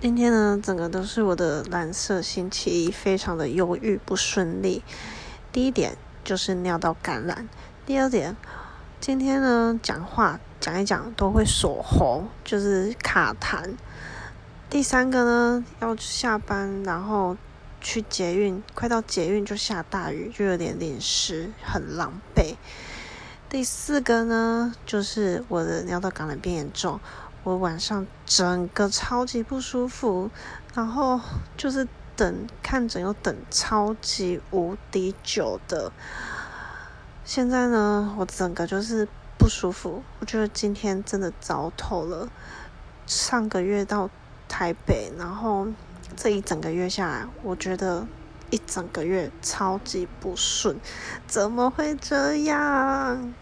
今天呢，整个都是我的蓝色星期一，非常的忧郁不顺利。第一点就是尿道感染，第二点，今天呢讲话讲一讲都会锁喉，就是卡痰。第三个呢要下班，然后去捷运，快到捷运就下大雨，就有点淋湿，很狼狈。第四个呢就是我的尿道感染变严重。我晚上整个超级不舒服，然后就是等看诊又等超级无敌久的。现在呢，我整个就是不舒服。我觉得今天真的糟透了。上个月到台北，然后这一整个月下来，我觉得一整个月超级不顺。怎么会这样？